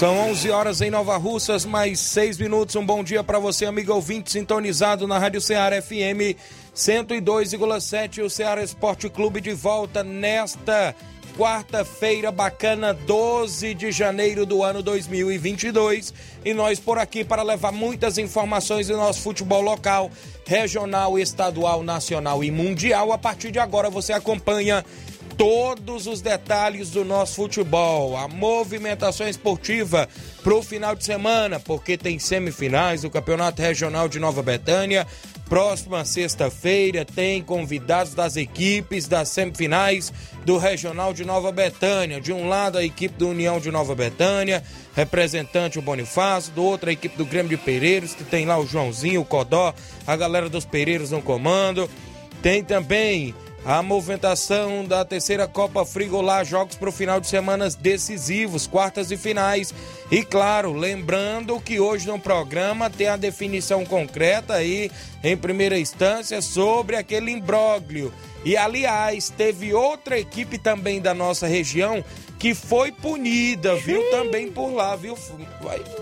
São 11 horas em Nova Russas, mais 6 minutos. Um bom dia para você, amigo ouvinte, sintonizado na Rádio Ceará FM 102,7. O Ceará Esporte Clube de volta nesta quarta-feira bacana, 12 de janeiro do ano 2022. E nós por aqui para levar muitas informações do nosso futebol local, regional, estadual, nacional e mundial. A partir de agora você acompanha todos os detalhes do nosso futebol, a movimentação esportiva para o final de semana, porque tem semifinais do Campeonato Regional de Nova Betânia. Próxima sexta-feira tem convidados das equipes das semifinais do Regional de Nova Betânia. De um lado, a equipe do União de Nova Betânia, representante o Bonifácio, do outro, a equipe do Grêmio de Pereiros, que tem lá o Joãozinho, o Codó, a galera dos Pereiros no comando. Tem também a movimentação da terceira Copa Frigolá, jogos para o final de semana decisivos, quartas e finais. E claro, lembrando que hoje no programa tem a definição concreta aí, em primeira instância, sobre aquele imbróglio. E aliás, teve outra equipe também da nossa região que foi punida, viu? Também por lá, viu?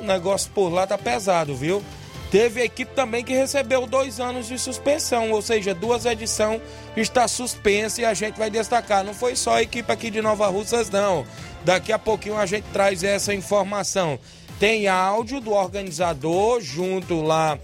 O negócio por lá tá pesado, viu? Teve equipe também que recebeu dois anos de suspensão, ou seja, duas edições está suspensa e a gente vai destacar. Não foi só a equipe aqui de Nova Russas, não. Daqui a pouquinho a gente traz essa informação. Tem áudio do organizador junto lá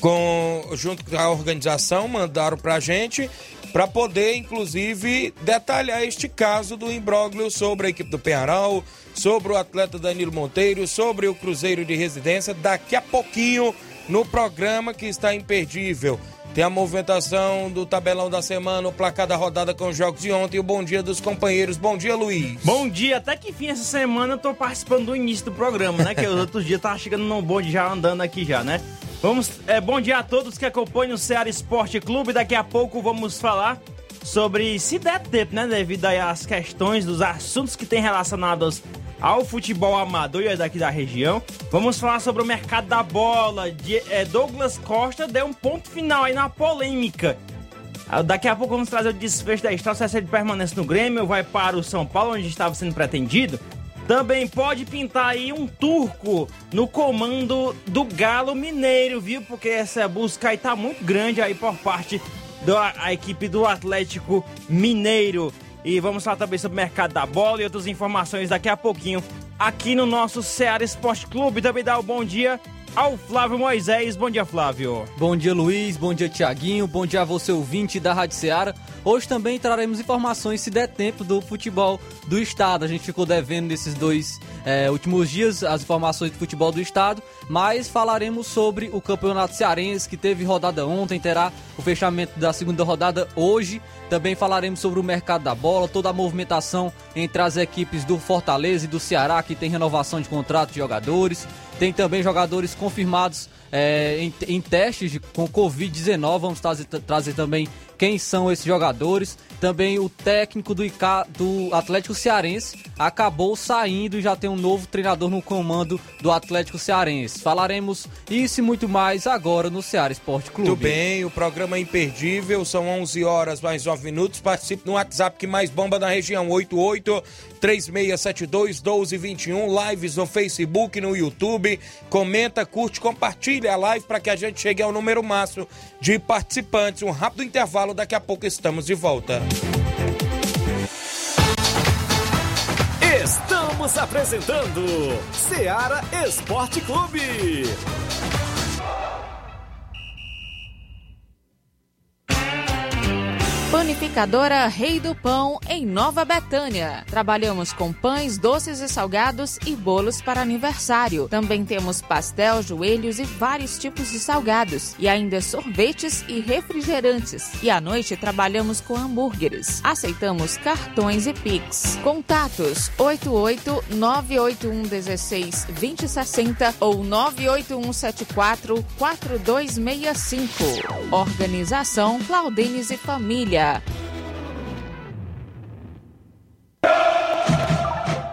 com junto com a organização, mandaram pra gente para poder, inclusive, detalhar este caso do imbróglio sobre a equipe do Penharal, sobre o atleta Danilo Monteiro, sobre o Cruzeiro de Residência, daqui a pouquinho no programa que está imperdível. Tem a movimentação do tabelão da semana, o placar da rodada com os jogos de ontem e o bom dia dos companheiros. Bom dia, Luiz. Bom dia, até que fim essa semana eu tô participando do início do programa, né? Que os outros dias tava chegando no bonde já andando aqui já, né? Vamos, é, bom dia a todos que acompanham o Ceará Esporte Clube. Daqui a pouco vamos falar sobre, se der tempo, né? Devido às questões dos assuntos que tem relacionados ao futebol amador e daqui da região. Vamos falar sobre o mercado da bola. De, é, Douglas Costa deu um ponto final aí na polêmica. Ah, daqui a pouco vamos trazer o desfecho da história. Se ele permanece no Grêmio, vai para o São Paulo, onde estava sendo pretendido. Também pode pintar aí um turco no comando do Galo Mineiro, viu? Porque essa busca aí tá muito grande aí por parte da equipe do Atlético Mineiro. E vamos falar também sobre o mercado da bola e outras informações daqui a pouquinho aqui no nosso Ceará Esporte Clube. Também dá o um bom dia ao Flávio Moisés. Bom dia, Flávio. Bom dia, Luiz. Bom dia, Tiaguinho. Bom dia a você, ouvinte da Rádio Ceará. Hoje também traremos informações, se der tempo, do futebol do estado. A gente ficou devendo nesses dois é, últimos dias as informações do futebol do estado, mas falaremos sobre o Campeonato Cearense, que teve rodada ontem, terá o fechamento da segunda rodada hoje. Também falaremos sobre o mercado da bola, toda a movimentação entre as equipes do Fortaleza e do Ceará, que tem renovação de contrato de jogadores. Tem também jogadores confirmados é, em, em, testes de, com Covid-19. Vamos trazer, trazer também quem são esses jogadores. Também o técnico do, ICA, do Atlético Cearense acabou saindo e já tem um novo treinador no comando do Atlético Cearense. Falaremos isso e muito mais agora no Ceará Esporte Clube. Muito bem, o programa é imperdível, são 11 horas mais 9 minutos. Participe no WhatsApp que mais bomba na região, 88 3672 1221. Lives no Facebook, no YouTube. Comenta, curte, compartilha a live para que a gente chegue ao número máximo de participantes. Um rápido intervalo, daqui a pouco estamos de volta. Estamos apresentando Seara Esporte Clube. Panificadora Rei do Pão, em Nova Betânia. Trabalhamos com pães, doces e salgados e bolos para aniversário. Também temos pastel, joelhos e vários tipos de salgados. E ainda sorvetes e refrigerantes. E à noite trabalhamos com hambúrgueres. Aceitamos cartões e Pix. Contatos 88 981 16 2060 ou 981 74 4265. Organização Claudines e Família.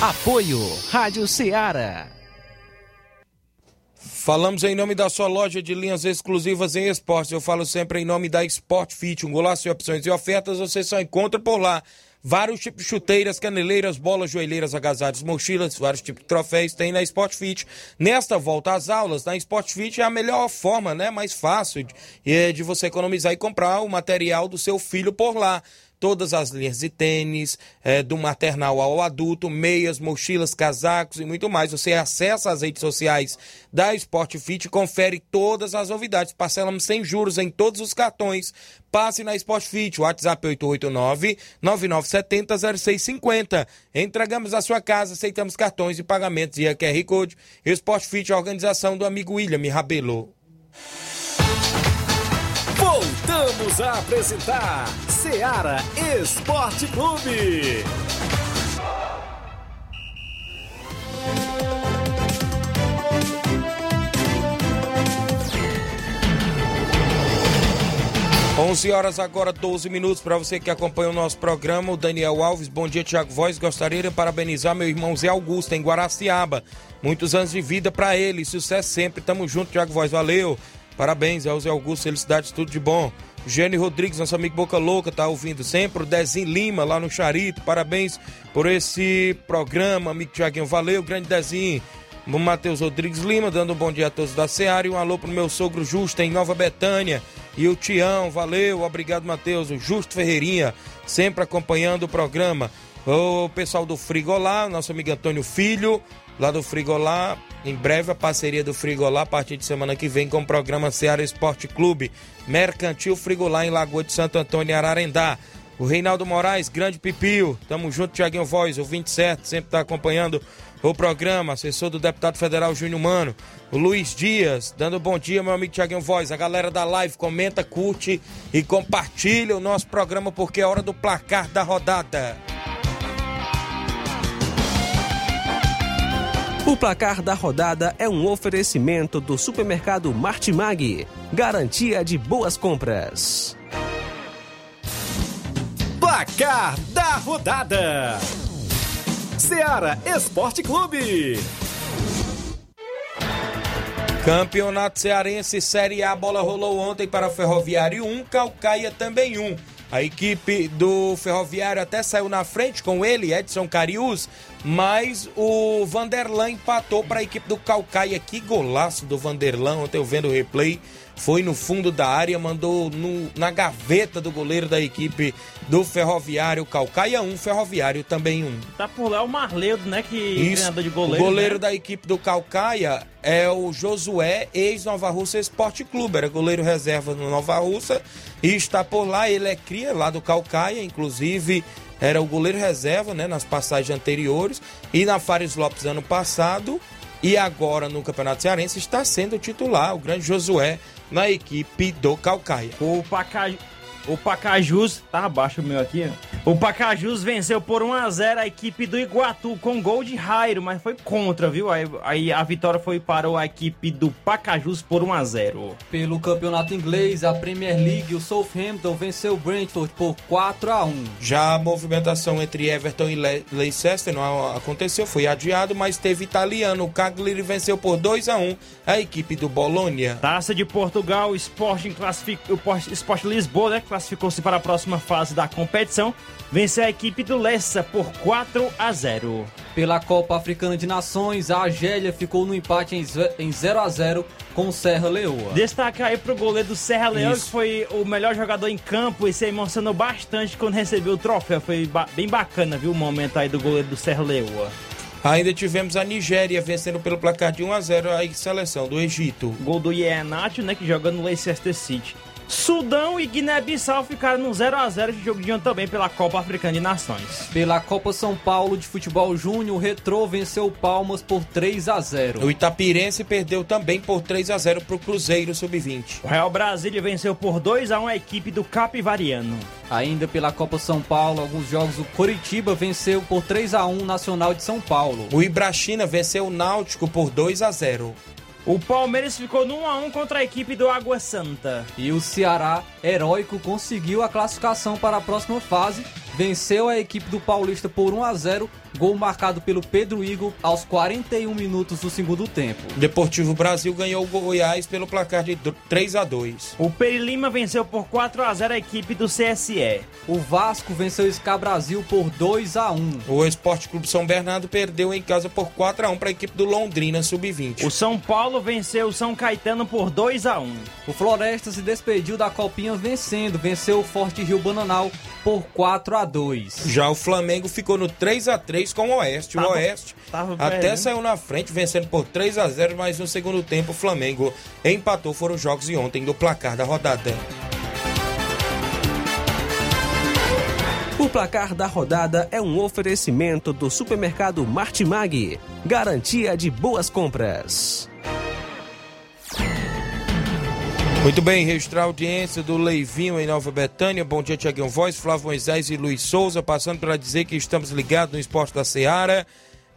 Apoio Rádio Ceará. Falamos em nome da sua loja de linhas exclusivas em esportes. Eu falo sempre em nome da Sport Fit. Um golaço de opções e ofertas você só encontra por lá. Vários tipos de chuteiras, caneleiras, bolas, joelheiras, agasalhos, mochilas, vários tipos de troféus tem na Sport Fit. Nesta volta às aulas, na Sport Fit é a melhor forma, né? Mais fácil de, de você economizar e comprar o material do seu filho por lá todas as linhas de tênis, é, do maternal ao adulto, meias, mochilas, casacos e muito mais. Você acessa as redes sociais da Sport Fit e confere todas as novidades. Parcelamos sem juros em todos os cartões. Passe na Sport Fit, WhatsApp 889-9970-0650. Entregamos a sua casa, aceitamos cartões e pagamentos e a QR Code. Sport Fit, a organização do amigo William Rabelo. Voltamos a apresentar Seara Esporte Clube. Onze horas agora, 12 minutos para você que acompanha o nosso programa. O Daniel Alves, bom dia, Tiago Voz. Gostaria de parabenizar meu irmão Zé Augusto em Guaraciaba. Muitos anos de vida para ele, sucesso sempre. Tamo junto, Tiago Voz. Valeu. Parabéns ao Zé Augusto, felicidades, tudo de bom. Gênio Rodrigues, nosso amigo Boca Louca, tá ouvindo sempre. O Dezinho Lima, lá no Charito, parabéns por esse programa, amigo Tiaguinho. Valeu, grande Dezinho. O Matheus Rodrigues Lima, dando um bom dia a todos da Seara e um alô pro meu sogro Justo em Nova Betânia. E o Tião, valeu, obrigado, Matheus. O Justo Ferreirinha, sempre acompanhando o programa. O pessoal do Frigolá, nosso amigo Antônio Filho, lá do Frigolá. Em breve a parceria do Frigolá a partir de semana que vem com o programa Ceará Esporte Clube Mercantil Frigolá em Lagoa de Santo Antônio Ararendá. O Reinaldo Moraes, grande pipio. Tamo junto, Tiaguinho Voz, o 27, sempre tá acompanhando o programa, assessor do deputado federal Júnior Mano. O Luiz Dias, dando bom dia, meu amigo Tiaguinho Voz. A galera da live comenta, curte e compartilha o nosso programa porque é hora do placar da rodada. O placar da rodada é um oferecimento do supermercado Martimag. Garantia de boas compras. Placar da rodada: Seara Esporte Clube. Campeonato Cearense Série A, bola rolou ontem para Ferroviário 1, Calcaia também 1. A equipe do Ferroviário até saiu na frente com ele, Edson Carius, mas o Vanderlan empatou para a equipe do Calcaia. Que golaço do Vanderlan, ontem eu vendo o replay. Foi no fundo da área, mandou no, na gaveta do goleiro da equipe do Ferroviário Calcaia 1, Ferroviário também 1. Tá por lá o Marleudo, né? Que Isso. treinador de goleiro. O goleiro né? da equipe do Calcaia é o Josué, ex-Nova Russa Esporte Clube. Era goleiro reserva no Nova Russa e está por lá. Ele é cria lá do Calcaia, inclusive era o goleiro reserva né, nas passagens anteriores. E na Fares Lopes ano passado. E agora no Campeonato Cearense está sendo titular, o grande Josué, na equipe do Calcaia. O Pacaj... O Pacajus, tá abaixo o meu aqui, ó. O Pacajus venceu por 1 a 0 a equipe do Iguatu com gol de Jairo, mas foi contra, viu? Aí, aí a vitória foi para a equipe do Pacajus por 1 a 0. Pelo campeonato inglês, a Premier League, o Southampton venceu o Brentford por 4 a 1. Já a movimentação entre Everton e Le Leicester não aconteceu, foi adiado, mas teve italiano. O Cagliari venceu por 2 a 1 a equipe do Bolonha. Taça de Portugal, o Sporting classific... o Sport Lisboa, né, classificou-se para a próxima fase da competição. Venceu a equipe do Lessa por 4 a 0. Pela Copa Africana de Nações, a Argélia ficou no empate em 0 a 0 com o Serra Leoa. Destaca aí pro goleiro do Serra Leoa, que foi o melhor jogador em campo e se emocionou bastante quando recebeu o troféu. Foi ba bem bacana, viu, o momento aí do goleiro do Serra Leoa. Ainda tivemos a Nigéria vencendo pelo placar de 1 a 0 a seleção do Egito. Gol do Ienatio, né, que joga no Leicester City. Sudão e Guiné-Bissau ficaram no 0 a 0 de jogo de ontem também pela Copa Africana de Nações. Pela Copa São Paulo de Futebol Júnior, o Retrô venceu o Palmas por 3 a 0. O Itapirense perdeu também por 3 a 0 para o Cruzeiro Sub-20. O Real Brasília venceu por 2 a 1 a equipe do Capivariano. Ainda pela Copa São Paulo, alguns jogos, o Coritiba venceu por 3 a 1 o Nacional de São Paulo. O Ibrachina venceu o Náutico por 2 a 0. O Palmeiras ficou no 1x1 contra a equipe do Água Santa. E o Ceará, heróico, conseguiu a classificação para a próxima fase. Venceu a equipe do Paulista por 1 a 0 Gol marcado pelo Pedro Igor aos 41 minutos do segundo tempo. Deportivo Brasil ganhou o Goiás pelo placar de 3 a 2. O Peri Lima venceu por 4 a 0 a equipe do CSE. O Vasco venceu o SCA Brasil por 2 a 1. O Esporte Clube São Bernardo perdeu em casa por 4 a 1 para a equipe do Londrina Sub-20. O São Paulo venceu o São Caetano por 2 a 1. O Floresta se despediu da Copinha vencendo, venceu o Forte Rio Bananal por 4 a 2. Já o Flamengo ficou no 3 a 3 com o Oeste. Tava, o Oeste até saiu na frente, vencendo por 3 a 0 mas no segundo tempo o Flamengo empatou. Foram os jogos de ontem do placar da rodada. O placar da rodada é um oferecimento do supermercado Martimag. Garantia de boas compras. Muito bem, registrar a audiência do Leivinho em Nova Betânia. Bom dia, Tiaguinho Voz, Flávio Moisés e Luiz Souza, passando para dizer que estamos ligados no Esporte da Seara.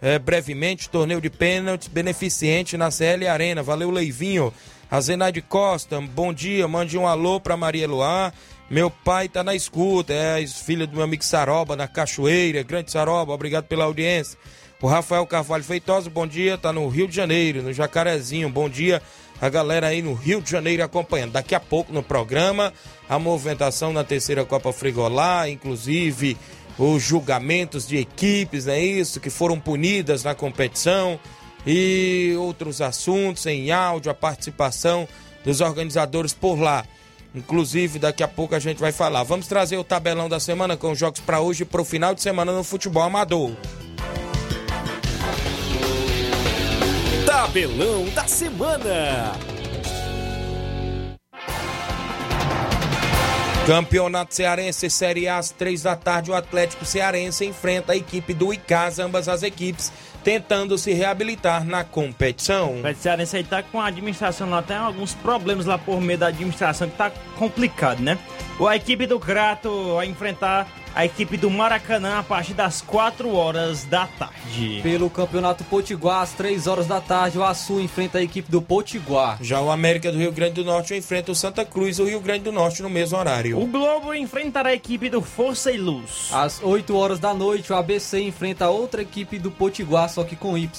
É, brevemente, torneio de pênaltis beneficente na CL Arena. Valeu, Leivinho. A Zenaide Costa, bom dia, mande um alô para Maria Luar. Meu pai tá na escuta, é filha do meu amigo Saroba, na Cachoeira. Grande Saroba, obrigado pela audiência. O Rafael Carvalho Feitosa, bom dia, tá no Rio de Janeiro, no Jacarezinho. Bom dia a galera aí no Rio de Janeiro acompanhando. Daqui a pouco no programa, a movimentação na terceira Copa Frigolá, inclusive os julgamentos de equipes, é isso, que foram punidas na competição e outros assuntos em áudio, a participação dos organizadores por lá. Inclusive, daqui a pouco a gente vai falar. Vamos trazer o tabelão da semana com os jogos para hoje e para o final de semana no futebol amador. Tabelão da Semana. Campeonato Cearense Série A às três da tarde, o Atlético Cearense enfrenta a equipe do Icasa, ambas as equipes tentando se reabilitar na competição. O Atlético Cearense aí tá com a administração lá, tem alguns problemas lá por meio da administração que tá complicado, né? A equipe do Crato vai enfrentar a equipe do Maracanã a partir das 4 horas da tarde. Pelo Campeonato Potiguar, às 3 horas da tarde, o Açu enfrenta a equipe do Potiguar. Já o América do Rio Grande do Norte enfrenta o Santa Cruz o Rio Grande do Norte no mesmo horário. O Globo enfrentará a equipe do Força e Luz. Às 8 horas da noite, o ABC enfrenta outra equipe do Potiguar, só que com Y.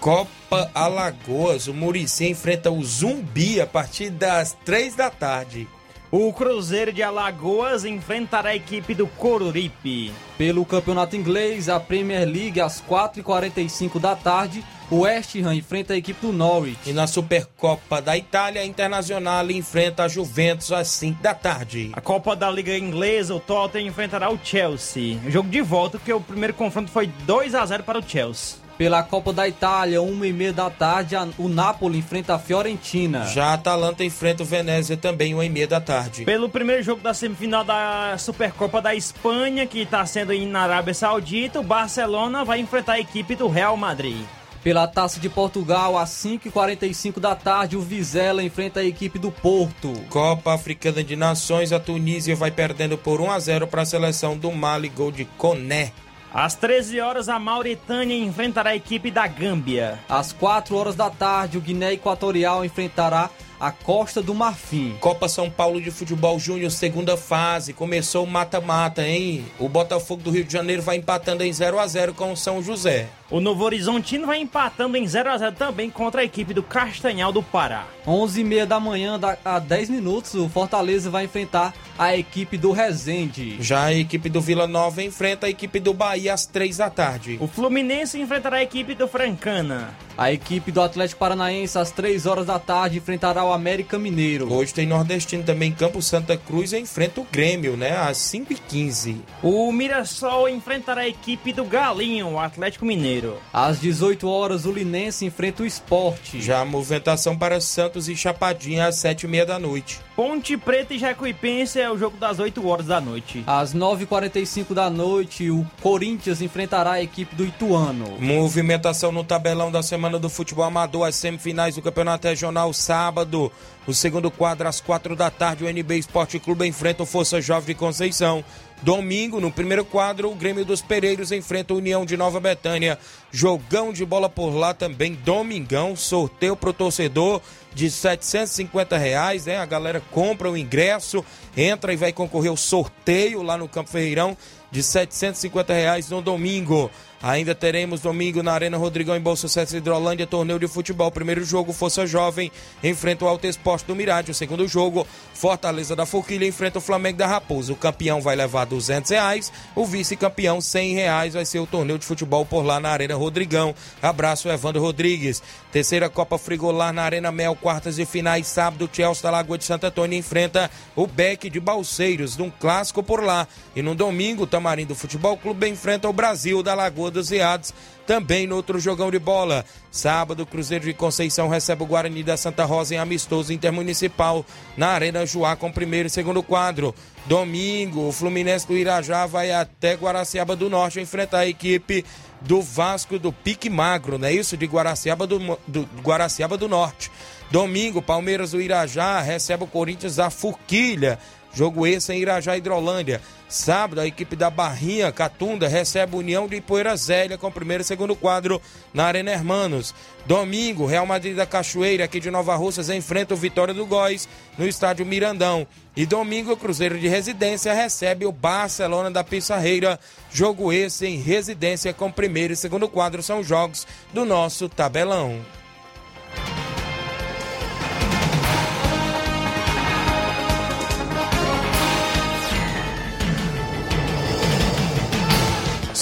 Copa Alagoas, o Murici enfrenta o Zumbi a partir das 3 da tarde. O Cruzeiro de Alagoas enfrentará a equipe do Coruripe. Pelo campeonato inglês, a Premier League, às 4h45 da tarde, o West Ham enfrenta a equipe do Norwich. E na Supercopa da Itália, a Internacional enfrenta a Juventus às 5 da tarde. A Copa da Liga Inglesa, o Tottenham enfrentará o Chelsea. O jogo de volta, porque o primeiro confronto foi 2 a 0 para o Chelsea. Pela Copa da Itália, uma e meia da tarde, o Napoli enfrenta a Fiorentina. Já a Atalanta enfrenta o Venezia também, uma e meia da tarde. Pelo primeiro jogo da semifinal da Supercopa da Espanha, que está sendo na Arábia Saudita, o Barcelona vai enfrentar a equipe do Real Madrid. Pela Taça de Portugal, às 5h45 da tarde, o Vizela enfrenta a equipe do Porto. Copa Africana de Nações, a Tunísia vai perdendo por 1 a 0 para a seleção do Mali, gol de Coné. Às 13 horas, a Mauritânia enfrentará a equipe da Gâmbia. Às 4 horas da tarde, o Guiné Equatorial enfrentará a Costa do Marfim. Copa São Paulo de Futebol Júnior, segunda fase. Começou o mata-mata, hein? O Botafogo do Rio de Janeiro vai empatando em 0 a 0 com o São José. O Novo Horizontino vai empatando em 0 a 0 também contra a equipe do Castanhal do Pará. 11h30 da manhã, a 10 minutos, o Fortaleza vai enfrentar a equipe do Resende. Já a equipe do Vila Nova enfrenta a equipe do Bahia às 3 da tarde. O Fluminense enfrentará a equipe do Francana. A equipe do Atlético Paranaense às 3 horas da tarde enfrentará o América Mineiro. Hoje tem Nordestino também, Campo Santa Cruz enfrenta o Grêmio, né? Às 5h15. O Mirassol enfrentará a equipe do Galinho, o Atlético Mineiro. Às 18 horas, o Linense enfrenta o Esporte. Já a movimentação para Santos e Chapadinha às 7h30 da noite. Ponte Preta e Jacuipense é o jogo das 8 horas da noite. Às 9h45 da noite, o Corinthians enfrentará a equipe do Ituano. Movimentação no tabelão da semana do futebol amador, as semifinais do Campeonato Regional, sábado. O segundo quadro, às 4 da tarde, o NB Esporte Clube enfrenta o Força Jovem de Conceição. Domingo, no primeiro quadro, o Grêmio dos Pereiros enfrenta a União de Nova Betânia. Jogão de bola por lá também, domingão, sorteio pro torcedor de 750 reais, né? A galera compra o ingresso, entra e vai concorrer ao sorteio lá no Campo Ferreirão de 750 reais no domingo. Ainda teremos domingo na Arena Rodrigão em Bolsa Sucesso Hidrolândia, torneio de futebol. Primeiro jogo, Força Jovem enfrenta o Alto Esporte do Mirade. O segundo jogo, Fortaleza da Forquilha enfrenta o Flamengo da Raposa. O campeão vai levar 200 reais, o vice-campeão 100 reais. Vai ser o torneio de futebol por lá na Arena Rodrigão. Abraço, Evandro Rodrigues. Terceira Copa Frigolar na Arena Mel, quartas e finais. Sábado, Chelsea da Lagoa de Santo Antônio enfrenta o Beck de Balseiros, num clássico por lá. E no domingo, o Tamarindo Futebol Clube enfrenta o Brasil da Lagoa dos Veados, também no outro jogão de bola. Sábado, Cruzeiro de Conceição recebe o Guarani da Santa Rosa em amistoso intermunicipal na Arena Joá com primeiro e segundo quadro. Domingo, o Fluminense do Irajá vai até Guaraciaba do Norte enfrentar a equipe do Vasco do Pique Magro, não é isso? De Guaraciaba do, do, Guaraciaba do Norte. Domingo, Palmeiras do Irajá recebe o Corinthians da Forquilha. Jogo esse em Irajá Hidrolândia. Sábado, a equipe da Barrinha Catunda recebe a União de Poeira Zélia com o primeiro e segundo quadro na Arena Hermanos. Domingo, Real Madrid da Cachoeira, aqui de Nova Russas, enfrenta o Vitória do Góis no estádio Mirandão. E domingo, o Cruzeiro de Residência recebe o Barcelona da Pissarreira. Jogo esse em residência com primeiro e segundo quadro são jogos do nosso tabelão.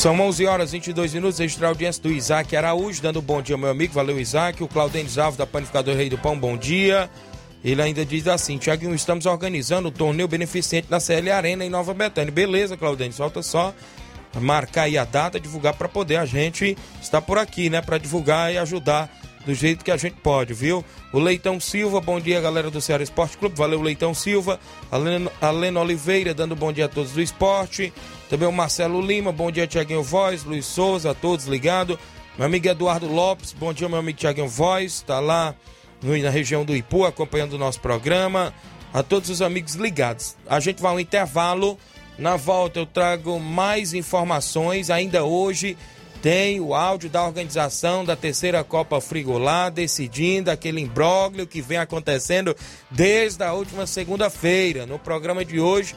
São 11 horas 22 minutos, registrar a audiência do Isaac Araújo, dando bom dia, meu amigo. Valeu, Isaac. O Claudênis Alves, da Panificador Rei do Pão, bom dia. Ele ainda diz assim: Tiaguinho, estamos organizando o torneio beneficente na CL Arena em Nova Betânia. Beleza, Claudênis, falta só marcar aí a data, divulgar para poder a gente estar por aqui, né? Para divulgar e ajudar do jeito que a gente pode, viu? O Leitão Silva, bom dia, galera do Ceará Esporte Clube. Valeu, Leitão Silva. A Lena Oliveira, dando bom dia a todos do esporte. Também o Marcelo Lima, bom dia, Tiaguinho Voz. Luiz Souza, a todos ligados. Meu amigo Eduardo Lopes, bom dia, meu amigo Tiaguinho Voz. Tá lá no, na região do Ipu, acompanhando o nosso programa. A todos os amigos ligados. A gente vai ao intervalo. Na volta eu trago mais informações ainda hoje tem o áudio da organização da terceira Copa Frigolá decidindo aquele imbróglio que vem acontecendo desde a última segunda-feira no programa de hoje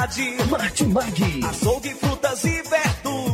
variedade. Martimag. Açougue, frutas e verduras.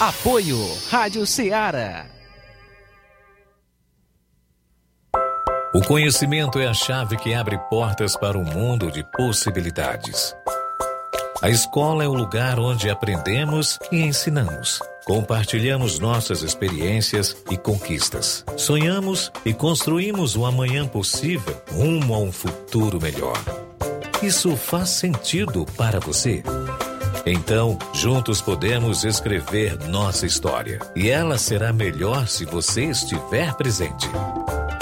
Apoio Rádio Ceará. O conhecimento é a chave que abre portas para um mundo de possibilidades. A escola é o lugar onde aprendemos e ensinamos. Compartilhamos nossas experiências e conquistas. Sonhamos e construímos o amanhã possível rumo a um futuro melhor. Isso faz sentido para você? Então, juntos podemos escrever nossa história. E ela será melhor se você estiver presente.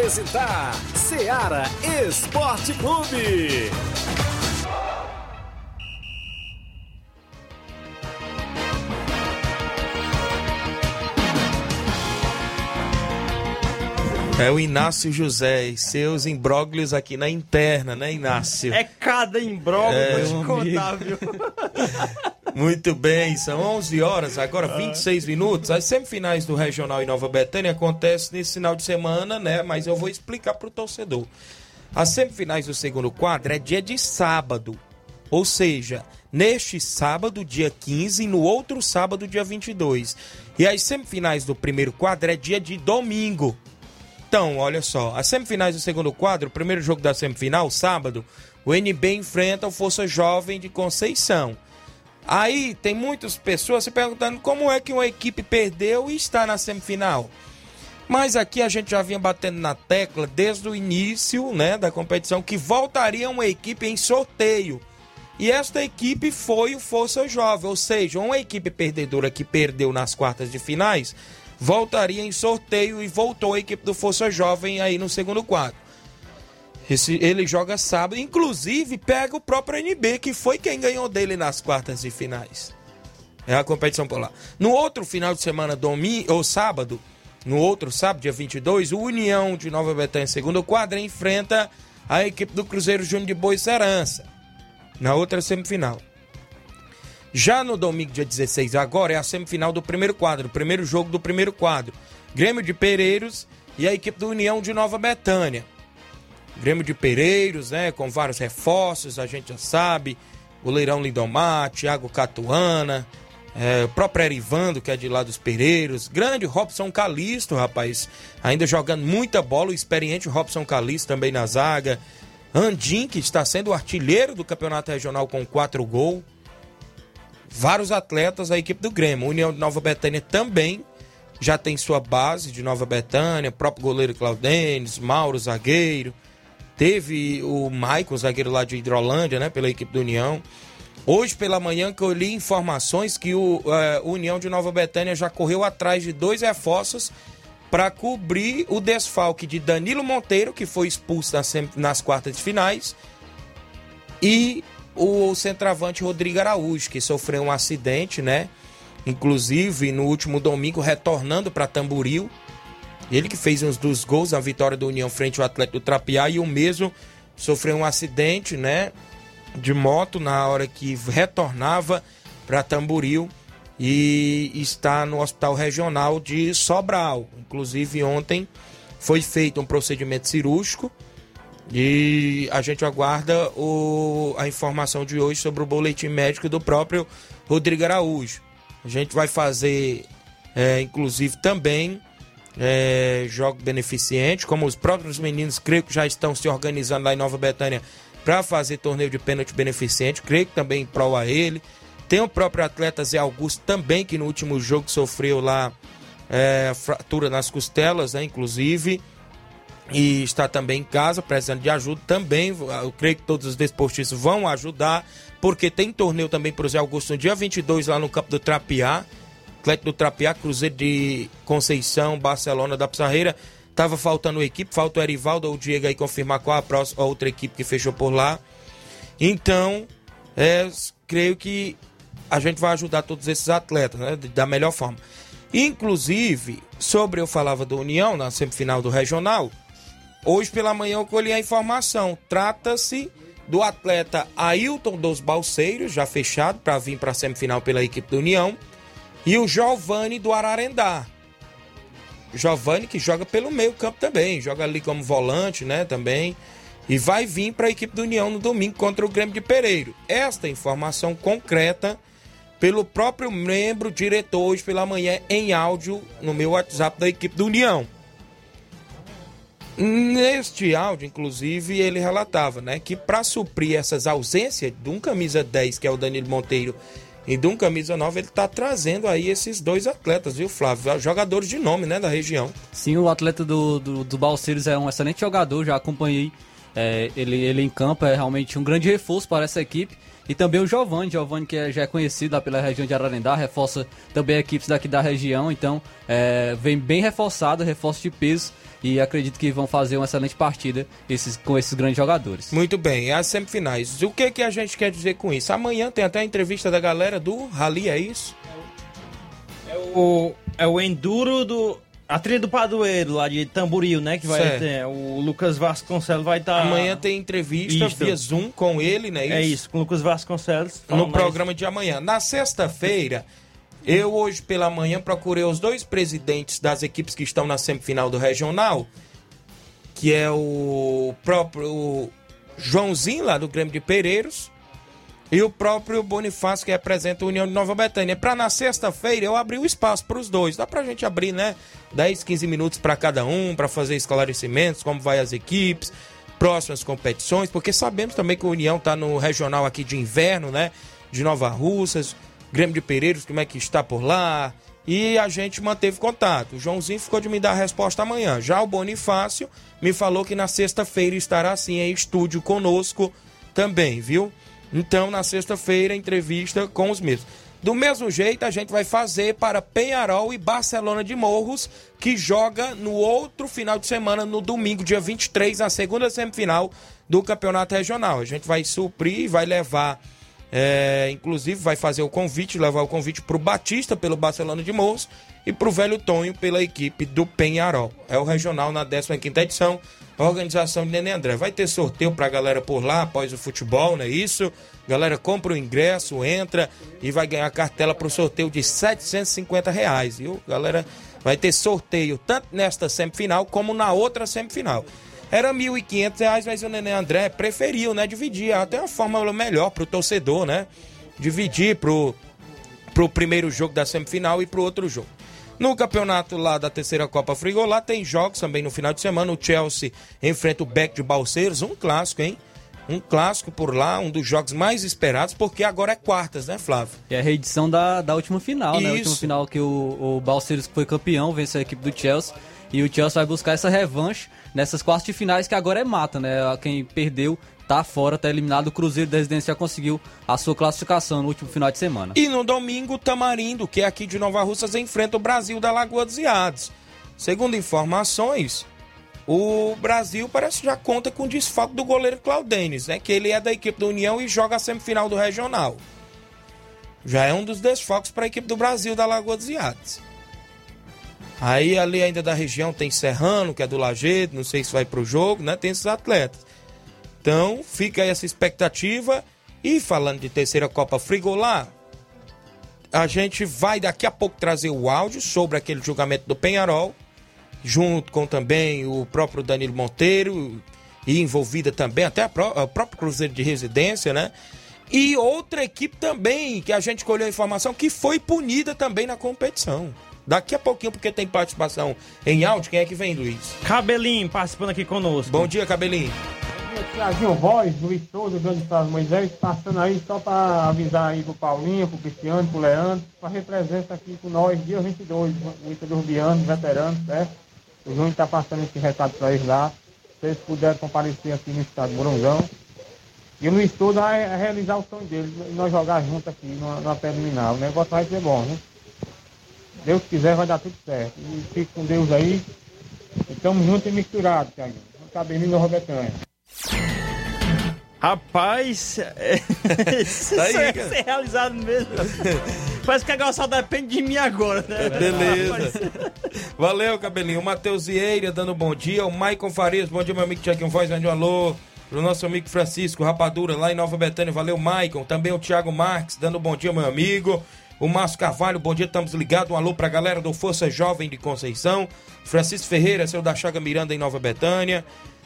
Apresentar Seara Esporte Clube. É o Inácio José e seus imbróglios aqui na interna, né, Inácio? É cada imbróglio, É, te contar, viu? Muito bem, são 11 horas, agora 26 minutos. As semifinais do Regional em Nova Betânia acontecem nesse final de semana, né? Mas eu vou explicar para o torcedor. As semifinais do segundo quadro é dia de sábado. Ou seja, neste sábado, dia 15, e no outro sábado, dia 22. E as semifinais do primeiro quadro é dia de domingo. Então, olha só, as semifinais do segundo quadro, o primeiro jogo da semifinal, sábado, o NB enfrenta o Força Jovem de Conceição. Aí tem muitas pessoas se perguntando como é que uma equipe perdeu e está na semifinal. Mas aqui a gente já vinha batendo na tecla desde o início né, da competição que voltaria uma equipe em sorteio. E esta equipe foi o Força Jovem, ou seja, uma equipe perdedora que perdeu nas quartas de finais voltaria em sorteio e voltou a equipe do Força Jovem aí no segundo quadro. Esse, ele joga sábado, inclusive pega o próprio NB, que foi quem ganhou dele nas quartas de finais. É a competição por lá. No outro final de semana, domingo ou sábado, no outro sábado, dia 22, o União de Nova Betânia, segundo quadro, enfrenta a equipe do Cruzeiro Júnior de Boa Serança, na outra semifinal. Já no domingo, dia 16, agora é a semifinal do primeiro quadro, o primeiro jogo do primeiro quadro. Grêmio de Pereiros e a equipe do União de Nova Betânia. Grêmio de Pereiros, né, com vários reforços, a gente já sabe. Goleirão Lindomar, Thiago Catuana, é, o próprio Erivando, que é de lá dos Pereiros. Grande Robson Calisto, rapaz, ainda jogando muita bola. O experiente Robson Calisto também na zaga. Andim, que está sendo o artilheiro do campeonato regional com quatro gols vários atletas da equipe do Grêmio. União de Nova Betânia também já tem sua base de Nova Betânia, próprio goleiro Claudênis, Mauro, zagueiro. Teve o Maicon, zagueiro lá de Hidrolândia, né, pela equipe do União. Hoje pela manhã que eu li informações que o eh, União de Nova Betânia já correu atrás de dois reforços para cobrir o desfalque de Danilo Monteiro, que foi expulso nas, nas quartas de finais, e o centroavante Rodrigo Araújo, que sofreu um acidente, né? Inclusive no último domingo, retornando para Tamboril. Ele que fez uns dos gols da vitória do União frente ao Atlético do Trapiá e o mesmo sofreu um acidente, né? De moto na hora que retornava para Tamboril e está no Hospital Regional de Sobral. Inclusive, ontem foi feito um procedimento cirúrgico e a gente aguarda o, a informação de hoje sobre o boletim médico do próprio Rodrigo Araújo. A gente vai fazer, é, inclusive, também é, jogo beneficente, como os próprios meninos, creio que já estão se organizando lá em Nova Betânia para fazer torneio de pênalti beneficente, creio que também em prol a ele. Tem o próprio atleta Zé Augusto também, que no último jogo sofreu lá é, fratura nas costelas, né, inclusive e está também em casa, precisando de ajuda. Também, eu creio que todos os desportistas vão ajudar, porque tem torneio também para o Zé Augusto no dia 22 lá no campo do Trapiá. Atlético do Trapiá, Cruzeiro de Conceição, Barcelona da Pissarreira. Tava faltando equipe, falta o Erivaldo ou o Diego aí confirmar qual a, próxima, a outra equipe que fechou por lá. Então, é, creio que a gente vai ajudar todos esses atletas, né, da melhor forma. Inclusive, sobre eu falava do União na semifinal do Regional, Hoje pela manhã eu colhi a informação. Trata-se do atleta Ailton dos Balseiros, já fechado para vir para a semifinal pela equipe do União, e o Giovani do Ararendá. Giovani que joga pelo meio campo também, joga ali como volante, né, também, e vai vir para a equipe do União no domingo contra o Grêmio de Pereiro. Esta informação concreta pelo próprio membro diretor hoje pela manhã em áudio no meu WhatsApp da equipe do União. Neste áudio, inclusive, ele relatava né, que para suprir essas ausências de um camisa 10, que é o Danilo Monteiro, e de um camisa 9, ele está trazendo aí esses dois atletas, viu, Flávio? Jogadores de nome, né, da região. Sim, o atleta do, do, do Balseiros é um excelente jogador, já acompanhei é, ele, ele em campo, é realmente um grande reforço para essa equipe. E também o Giovanni, Giovanni que é, já é conhecido lá pela região de Ararendá, reforça também equipes daqui da região, então é, vem bem reforçado, reforço de peso e acredito que vão fazer uma excelente partida esses, com esses grandes jogadores. Muito bem, as semifinais. O que, que a gente quer dizer com isso? Amanhã tem até a entrevista da galera do Rally, é isso? É o, é o Enduro do. A trilha do Padoeiro, lá de Tamboril, né? Que vai ter. O Lucas Vasconcelos vai estar. Tá... Amanhã tem entrevista Isto. via Zoom com ele, né? Isso? É isso, com o Lucas Vasconcelos. No programa de amanhã. Na sexta-feira. Eu hoje pela manhã procurei os dois presidentes das equipes que estão na semifinal do regional, que é o próprio Joãozinho lá do Grêmio de Pereiros e o próprio Bonifácio que representa a União de Nova Betânia. Para na sexta-feira eu abri o espaço para os dois. Dá para a gente abrir, né? 10, 15 minutos para cada um, para fazer esclarecimentos, como vai as equipes, próximas competições, porque sabemos também que a União está no regional aqui de inverno, né? De Nova Russas Grêmio de Pereiros, como é que está por lá. E a gente manteve contato. O Joãozinho ficou de me dar a resposta amanhã. Já o Bonifácio me falou que na sexta-feira estará assim em estúdio conosco também, viu? Então, na sexta-feira, entrevista com os mesmos. Do mesmo jeito, a gente vai fazer para Penharol e Barcelona de Morros, que joga no outro final de semana, no domingo, dia 23, na segunda semifinal do Campeonato Regional. A gente vai suprir, vai levar é, inclusive vai fazer o convite, levar o convite para o Batista pelo Barcelona de Morros e para o Velho Tonho pela equipe do Penharol. É o regional na 15 edição, a organização de Nenê André. Vai ter sorteio para a galera por lá após o futebol, não é isso? Galera compra o ingresso, entra e vai ganhar cartela para o sorteio de 750 reais, viu? Galera, vai ter sorteio tanto nesta semifinal como na outra semifinal. Era R$ 1.500, mas o Nenê André preferiu, né? Dividir. Até uma forma melhor pro torcedor, né? Dividir pro, pro primeiro jogo da semifinal e pro outro jogo. No campeonato lá da terceira Copa Frigolá tem jogos também no final de semana. O Chelsea enfrenta o Beck de Balseiros, um clássico, hein? Um clássico por lá, um dos jogos mais esperados, porque agora é quartas, né, Flávio? É a reedição da, da última final, Isso. né? A última final que o, o Balseiros foi campeão, venceu a equipe do Chelsea. E o Chelsea vai buscar essa revanche nessas quartas de finais que agora é mata, né? Quem perdeu tá fora, tá eliminado. O Cruzeiro da Residência já conseguiu a sua classificação no último final de semana. E no domingo, o Tamarindo, que é aqui de Nova Russas, enfrenta o Brasil da Lagoa dos Iados. Segundo informações, o Brasil parece que já conta com o desfalque do goleiro Claudenis, né? Que ele é da equipe da União e joga a semifinal do Regional. Já é um dos desfalques para a equipe do Brasil da Lagoa dos Iados. Aí ali ainda da região tem Serrano, que é do Lajeado, não sei se vai pro jogo, né? Tem esses atletas. Então, fica aí essa expectativa. E falando de terceira Copa Frigolá, a gente vai daqui a pouco trazer o áudio sobre aquele julgamento do Penharol, junto com também o próprio Danilo Monteiro, e envolvida também até a pró o próprio Cruzeiro de Residência, né? E outra equipe também, que a gente colheu a informação, que foi punida também na competição. Daqui a pouquinho, porque tem participação em áudio, quem é que vem, Luiz? Cabelinho participando aqui conosco. Bom dia, Cabelinho. Tiaguinho Voz, Luiz Souza, Grande Estado Moisés, passando aí só para avisar aí pro Paulinho, pro Cristiano, pro Leandro, fazer presença aqui com nós, dia 22, Luta dos Bianos, veteranos, certo? O Júnior tá passando esse recado para eles lá. Se eles puderem comparecer aqui no estado de Morongão. E o Luiz Souza vai realizar o sonho dele, e nós jogar junto aqui na, na preliminar. O negócio vai ser bom, né? Deus quiser vai dar tudo certo. E fique com Deus aí. Estamos juntos e misturados, Tiaguinho. Cabelinho Nova Betânia. Rapaz, é... isso Tá aí, é cara. ser realizado mesmo. Parece que a só depende de mim agora, né? Beleza. Valeu, cabelinho. O Matheus Vieira dando bom dia. O Maicon Farias, bom dia, meu amigo Tiaguinho Voz, um alô. Pro nosso amigo Francisco Rapadura, lá em Nova Betânia. Valeu, Maicon. Também o Thiago Marques, dando bom dia, meu amigo. O Márcio Carvalho, bom dia, estamos ligados. Um alô pra galera do Força Jovem de Conceição. Francisco Ferreira, seu da Chaga Miranda em Nova Betânia.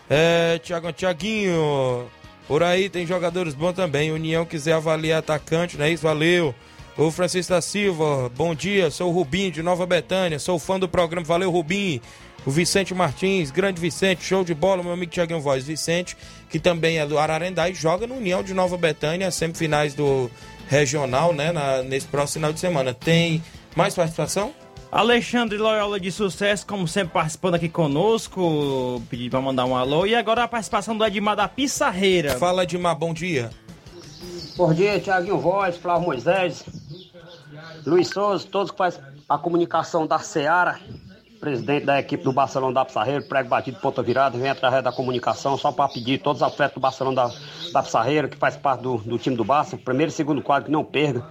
É, Tiago, Tiaguinho, por aí tem jogadores bons também. União quiser avaliar atacante, não é isso? Valeu. O Francisco da Silva, bom dia, sou o Rubim de Nova Betânia, sou fã do programa, valeu Rubim. O Vicente Martins, grande Vicente, show de bola, meu amigo Tiaguinho Voz. Vicente, que também é do Ararendá e joga no União de Nova Betânia, semifinais do regional, né, na- nesse próximo final de semana. Tem mais participação? Alexandre Loyola de Sucesso, como sempre, participando aqui conosco. Pedi pra mandar um alô. E agora a participação do Edmar da Pissarreira. Fala, Edmar, bom dia. Bom dia, Tiaguinho Voz, Flávio Moisés, Luiz Souza, todos que fazem a comunicação da Seara, presidente da equipe do Barcelona da Pissarreira, prego batido, ponta virada, vem através da comunicação, só para pedir todos os atletas do Barcelona da, da Pissarreira, que faz parte do, do time do Barça, primeiro e segundo quadro, que não perca.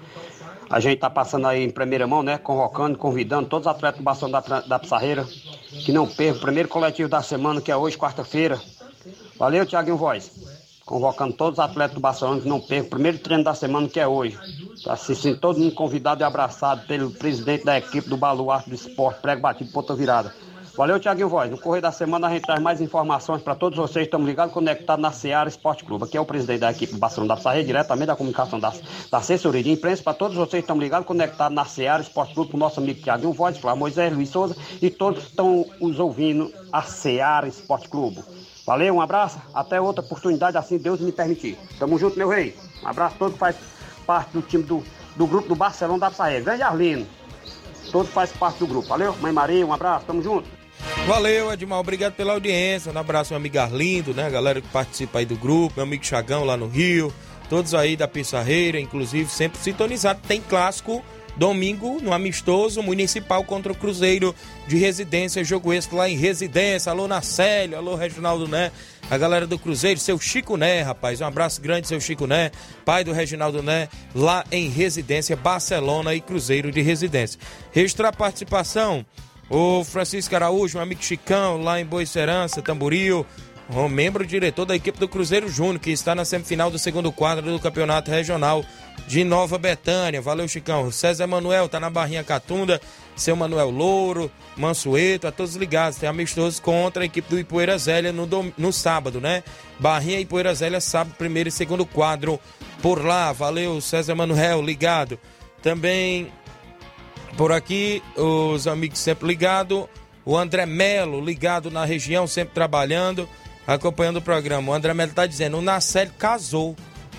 A gente tá passando aí em primeira mão, né? Convocando, convidando todos os atletas do Barcelona da, da Pissarreira, que não percam. Primeiro coletivo da semana, que é hoje, quarta-feira. Valeu, Tiaguinho Voz. Convocando todos os atletas do Barcelona que não percam o primeiro treino da semana, que é hoje. Tá se sentindo todo mundo convidado e abraçado pelo presidente da equipe do Baluarte do Esporte, prego batido, ponta virada. Valeu, Tiaguinho Voz. No correio da semana a gente traz mais informações para todos vocês. Estamos ligados, conectados na Seara Esporte Clube. Aqui é o presidente da equipe Barcelona da Pissarreira, diretamente da comunicação da, da assessoria de imprensa. Para todos vocês, estamos ligados, conectados na Seara Esporte Clube, com o nosso amigo Tiaguinho Voz, Flávio Moisés, Luiz Souza e todos que estão os ouvindo a Seara Esporte Clube. Valeu, um abraço. Até outra oportunidade, assim Deus me permitir. Tamo junto, meu rei. Um abraço a todos faz parte do time do, do grupo do Barcelona da Pissarreira. Grande Arlino. Todos faz parte do grupo. Valeu, Mãe Maria, um abraço. Tamo junto. Valeu, Edmar. Obrigado pela audiência. Um abraço, meu amigo Arlindo, né? A galera que participa aí do grupo, meu amigo Chagão lá no Rio. Todos aí da Pissarreira, inclusive, sempre sintonizado. Tem clássico domingo no amistoso municipal contra o Cruzeiro de Residência. Jogo esse lá em Residência. Alô, Nacélio. Alô, Reginaldo Né. A galera do Cruzeiro, seu Chico Né, rapaz. Um abraço grande, seu Chico Né, pai do Reginaldo Né, lá em Residência, Barcelona e Cruzeiro de Residência. Registrar participação. O Francisco Araújo, meu amigo Chicão, lá em Boicerança, Tamboril, o membro diretor da equipe do Cruzeiro Júnior, que está na semifinal do segundo quadro do Campeonato Regional de Nova Betânia. Valeu, Chicão. César Manuel tá na Barrinha Catunda, seu Manuel Louro, Mansueto, a todos ligados. Tem amistosos contra a equipe do Ipoeira Zélia no, dom- no sábado, né? Barrinha e Ipoeira Zélia, sábado, primeiro e segundo quadro por lá. Valeu, César Manuel, ligado. Também por aqui, os amigos sempre ligados. O André Melo, ligado na região, sempre trabalhando, acompanhando o programa. O André Melo tá dizendo: o Nacélio casou.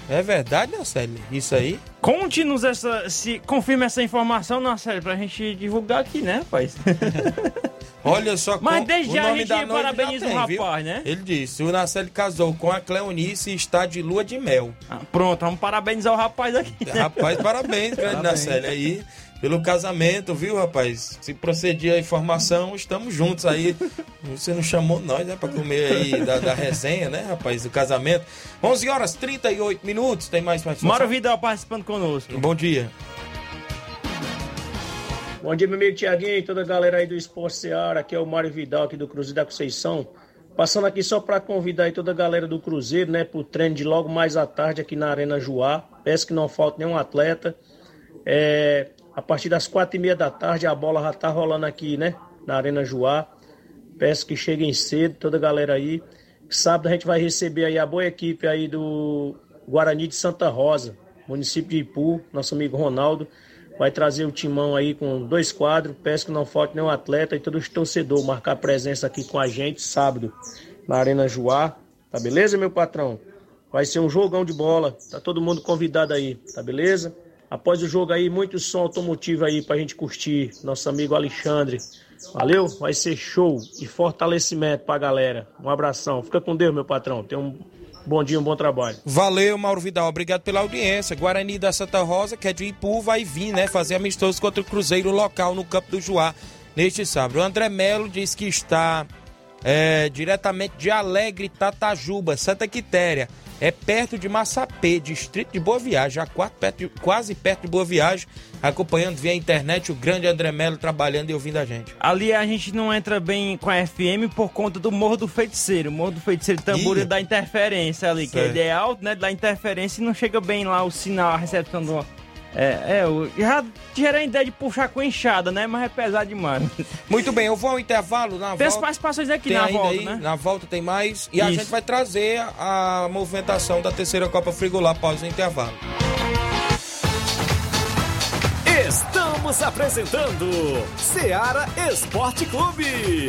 É verdade, Nacélio? Isso aí? Conte-nos essa. Se confirma essa informação, na série, pra gente divulgar aqui, né, rapaz? Olha só Mas com- desde o já a gente parabeniza o tem, viu? rapaz, né? Ele disse: o Nacélio casou com a Cleonice e está de lua de mel. Pronto, vamos parabenizar o rapaz aqui. né? Rapaz, parabéns, grande Parabéns. Nacélio, aí, pelo casamento, viu, rapaz? Se procedir a informação, estamos juntos aí. Você não chamou nós, né, pra comer aí da, da resenha, né, rapaz, do casamento. 11 horas 38 minutos, tem mais participação? Mauro Vidal participando conosco. Bom dia. Bom dia, meu amigo Tiaguinho e toda a galera aí do Esporte Seara. Aqui é o Mário Vidal, aqui do Cruzeiro da Conceição. Passando aqui só para convidar aí toda a galera do Cruzeiro, né, pro treino de logo mais à tarde aqui na Arena Juá. Peço que não falte nenhum atleta. É, A partir das quatro e meia da tarde a bola já tá rolando aqui, né? Na Arena Joá. Peço que cheguem cedo, toda a galera aí. Sábado a gente vai receber aí a boa equipe aí do Guarani de Santa Rosa, município de Ipu, nosso amigo Ronaldo. Vai trazer o timão aí com dois quadros. Peço que não falte nenhum atleta e todos os torcedores marcar presença aqui com a gente sábado na Arena Joá. Tá beleza, meu patrão? Vai ser um jogão de bola. Tá todo mundo convidado aí, tá beleza? Após o jogo aí, muito som automotivo aí pra gente curtir. Nosso amigo Alexandre. Valeu? Vai ser show e fortalecimento pra galera. Um abração. Fica com Deus, meu patrão. Tenha um bom dia, um bom trabalho. Valeu, Mauro Vidal. Obrigado pela audiência. Guarani da Santa Rosa, que é de Ipu, vai vir, né? Fazer amistoso contra o Cruzeiro local no Campo do Juá neste sábado. O André Melo diz que está é, diretamente de Alegre, Tatajuba, Santa Quitéria. É perto de Massapê, distrito de Boa Viagem, já quase perto de, quase perto de Boa Viagem, acompanhando via internet o grande André Melo trabalhando e ouvindo a gente. Ali a gente não entra bem com a FM por conta do Morro do Feiticeiro. O Morro do Feiticeiro Tambura Ih. dá interferência ali, que Certo. ele é alto, né? Dá interferência e não chega bem lá o sinal, a recepção do. É, é, eu já tive a ideia de puxar com enxada, né? Mas é pesado demais. Muito bem, eu vou ao intervalo na Tem as volta. participações aqui Tem na ainda volta, aí, né? Na volta tem mais. E a Isso. gente vai trazer a movimentação da terceira Copa Frigolá após o intervalo. Estamos apresentando Seara Esporte Clube.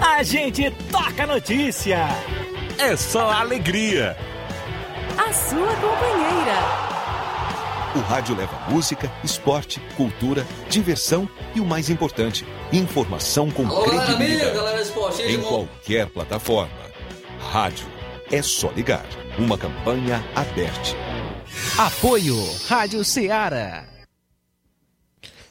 A gente toca notícia. É só alegria. A sua companheira. O rádio leva música, esporte, cultura, diversão e o mais importante, informação com Alô, credibilidade. amiga, galera esporte, em qualquer plataforma. Rádio é só ligar. Uma campanha aberta. Apoio Rádio Ceará.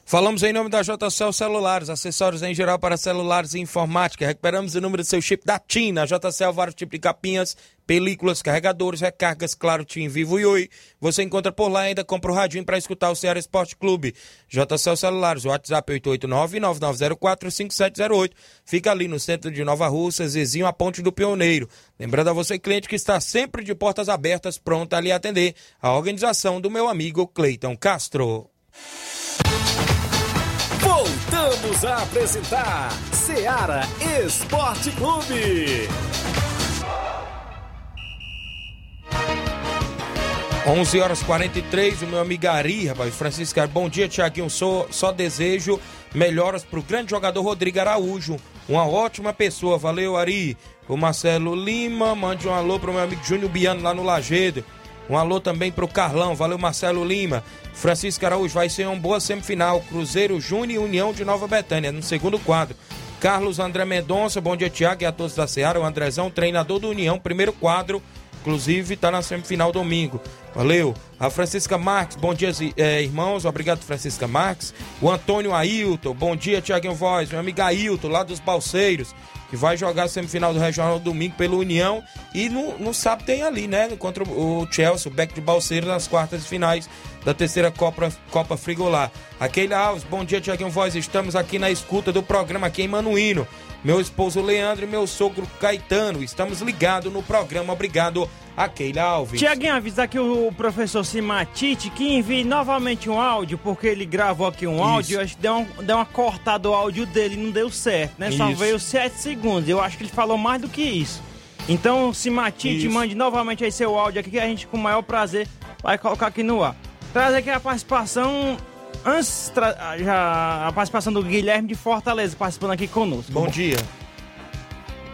Falamos em nome da JCL Celulares, acessórios em geral para celulares e informática. Recuperamos o número do seu chip da TIM. Na JCL, vários tipos de capinhas, películas, carregadores, recargas, claro, TIM, Vivo e Oi. Você encontra por lá ainda compra o radinho para escutar o Ceará Esporte Clube. JCL Celulares, WhatsApp 889-9904-5708. Fica ali no centro de Nova Russa, vizinho à Ponte do Pioneiro. Lembrando a você, cliente, que está sempre de portas abertas, pronta a lhe atender. A organização do meu amigo Cleiton Castro. Voltamos a apresentar Seara Esporte Clube. 11 horas 43, o meu amigo Ari, rapaz, Francisco, bom dia, Tiaguinho, só, só desejo melhoras pro grande jogador Rodrigo Araújo, uma ótima pessoa, valeu Ari, o Marcelo Lima, mande um alô pro meu amigo Júnior Biano lá no Lagedo, um alô também pro Carlão, valeu Marcelo Lima, Francisco Araújo, vai ser uma boa semifinal, Cruzeiro Júnior e União de Nova Betânia, no segundo quadro, Carlos André Mendonça, bom dia Tiago e a todos da Seara, o Andrezão, treinador do União, primeiro quadro, Inclusive, está na semifinal domingo. Valeu. A Francisca Marques, bom dia, eh, irmãos. Obrigado, Francisca Marques. O Antônio Ailton, bom dia, Tiaguinho Voz. Meu amigo Ailton, lá dos Balseiros, que vai jogar a semifinal do Regional domingo pelo União. E no, no sábado tem ali, né? Contra o Chelsea, o Beck de Balseiros, nas quartas de finais da terceira Copa, Copa Frigolá. Aquele Alves, bom dia, Tiaguinho Voz. Estamos aqui na escuta do programa aqui em Manuíno. Meu esposo Leandro e meu sogro Caetano. Estamos ligados no programa. Obrigado a Keila Alves. Tiaguinho, avisar aqui o professor Simatite que envie novamente um áudio, porque ele gravou aqui um Isso. áudio, acho que deu, um, deu uma cortada o áudio dele e não deu certo, né? Só Isso. veio 7 segundos. Eu acho que ele falou mais do que isso. Então, Simatite, mande novamente aí seu áudio aqui que a gente, com o maior prazer, vai colocar aqui no ar. Trazer aqui a participação Antes, tra- já a participação do Guilherme de Fortaleza, participando aqui conosco. Bom dia.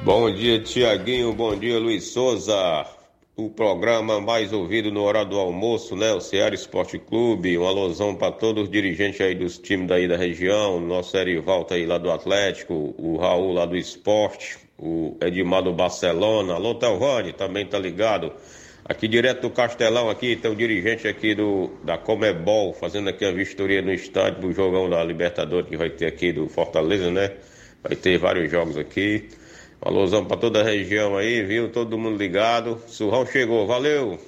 Bom dia, Tiaguinho. Bom dia, Luiz Souza. O programa mais ouvido no horário do almoço, né? O Ceará Esporte Clube. Um alusão para todos os dirigentes aí dos times daí da região. Nosso Erivaldo aí lá do Atlético, o Raul lá do Esporte, o Edmar do Barcelona. Alô, Telvani, também tá ligado. Aqui direto do Castelão, aqui tem o dirigente aqui do, da Comebol, fazendo aqui a vistoria no estádio do jogão da Libertadores que vai ter aqui do Fortaleza, né? Vai ter vários jogos aqui. Um alusão para toda a região aí, viu? Todo mundo ligado. Surrão chegou, valeu!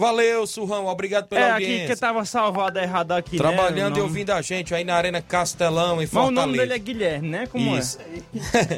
Valeu, Surrão, obrigado pela É, audiência. aqui que tava salvado errado aqui, né? Trabalhando O e ouvindo a gente aí na Arena Castelão, em Mas o Fortaleza. nome dele é Guilherme, né? Como Isso.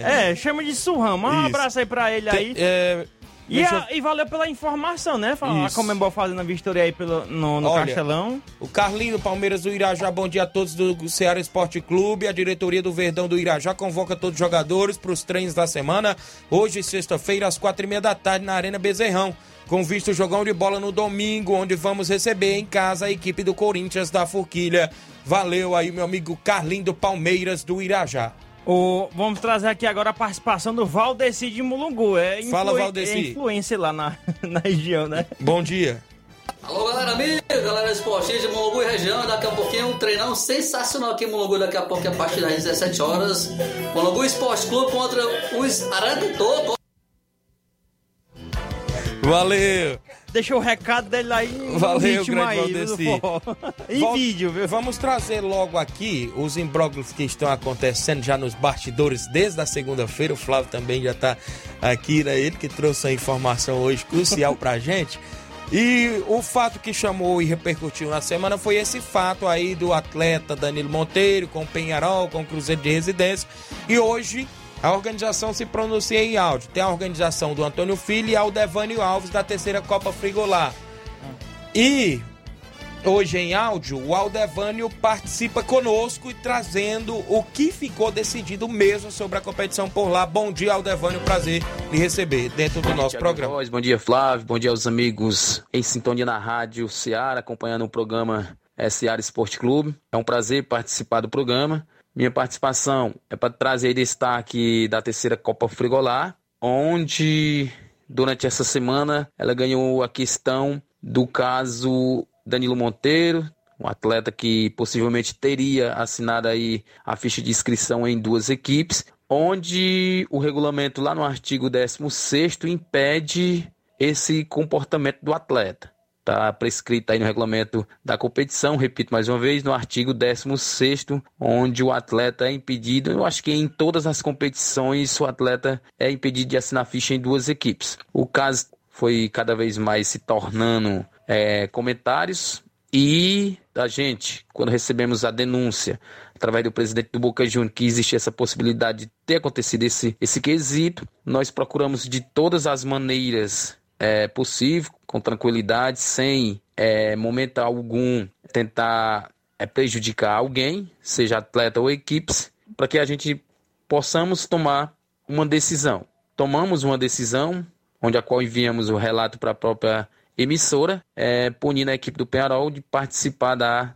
é? É, chama de Surrão. Manda um abraço aí pra ele aí. Tem- é, E, a- e valeu pela informação, né? Fala- A Isso. Comembol fazendo a vistoria aí pelo, no, no Olha, Castelão. O Carlinho do Palmeiras do Irajá, bom dia a todos do Ceará Esporte Clube. A diretoria do Verdão do Irajá convoca todos os jogadores para os treinos da semana. Hoje, sexta-feira, às quatro e meia da tarde, na Arena Bezerrão. Com visto jogão de bola no domingo, onde vamos receber em casa a equipe do Corinthians da Forquilha. Valeu aí, meu amigo Carlinho do Palmeiras do Irajá. O, vamos trazer aqui agora a participação do Valdeci de Mulungu. É Fala, influi- Valdeci. É influência lá na, na região, né? Bom dia. Alô, galera amiga, galera esportiva de Mulungu e região. Daqui a pouquinho um treinão sensacional aqui em Mulungu. Daqui a pouco, a partir das 17 horas. Mulungu Esporte Clube contra os Arandutor. Valeu. Deixa o recado dele aí no Valeu, grande aí, Valdeci. em Vol- vídeo, viu? Vamos trazer logo aqui os imbróglios que estão acontecendo já nos bastidores desde a segunda-feira. O Flávio também já está aqui, né? Ele que trouxe a informação hoje crucial pra gente. E o fato que chamou e repercutiu na semana foi esse fato aí do atleta Danilo Monteiro com o Penharol, com o Cruzeiro de Residência. E hoje a organização se pronuncia em áudio. Tem a organização do Antônio Filho e Aldevânio Alves da terceira Copa Frigolar. E hoje em áudio, o Aldevânio participa conosco e trazendo o que ficou decidido mesmo sobre a competição por lá. Bom dia, Aldevânio, prazer lhe receber dentro do nosso programa. Voz, bom dia, Flávio. Bom dia aos amigos em sintonia na rádio Seara, acompanhando o programa é, Seara Esporte Clube. É um prazer participar do programa. Minha participação é para trazer destaque da terceira Copa Frigolar, onde durante essa semana ela ganhou a questão do caso Danilo Monteiro, um atleta que possivelmente teria assinado aí a ficha de inscrição em duas equipes, onde o regulamento lá no artigo 16º impede esse comportamento do atleta. Está prescrito aí no regulamento da competição, repito mais uma vez, no artigo 16º, onde o atleta é impedido, eu acho que em todas as competições o atleta é impedido de assinar ficha em duas equipes. O caso foi cada vez mais se tornando é, comentários. E a gente, quando recebemos a denúncia através do presidente do Boca Juniors que existia essa possibilidade de ter acontecido esse, esse quesito, nós procuramos de todas as maneiras é, possível, com tranquilidade, sem é, momento algum tentar é, prejudicar alguém, seja atleta ou equipes, para que a gente possamos tomar uma decisão. Tomamos uma decisão, onde a qual enviamos o relato para a própria emissora, é, punindo a equipe do Penharol de participar da,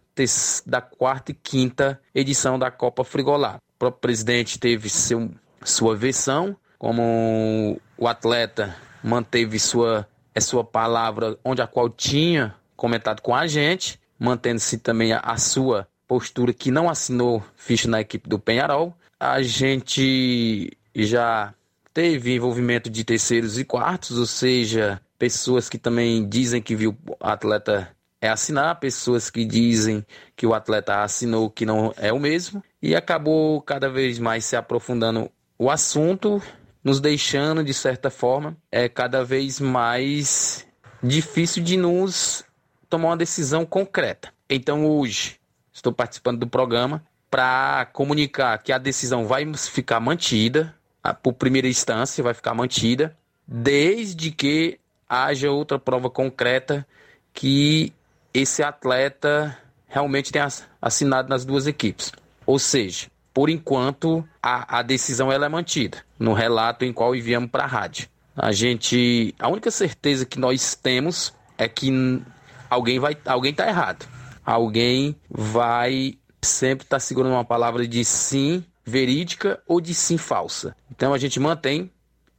da quarta e quinta edição da Copa Frigolar. O próprio presidente teve seu, sua versão, como o atleta manteve sua, é sua palavra, onde a qual tinha comentado com a gente, mantendo-se também a, a sua postura que não assinou ficha na equipe do Penharol. A gente já teve envolvimento de terceiros e quartos, ou seja, pessoas que também dizem que viu o atleta é assinar, pessoas que dizem que o atleta assinou que não é o mesmo, e acabou cada vez mais se aprofundando o assunto, nos deixando, de certa forma, é cada vez mais difícil de nos tomar uma decisão concreta. Então hoje estou participando do programa para comunicar que a decisão vai ficar mantida, por primeira instância vai ficar mantida, desde que haja outra prova concreta que esse atleta realmente tenha ass- assinado nas duas equipes. Ou seja, por enquanto a, a decisão ela é mantida no relato em qual enviamos para a rádio. A gente, a única certeza que nós temos é que alguém vai, alguém está errado. alguém vai sempre estar segurando uma palavra de sim verídica ou de sim falsa. Então a gente mantém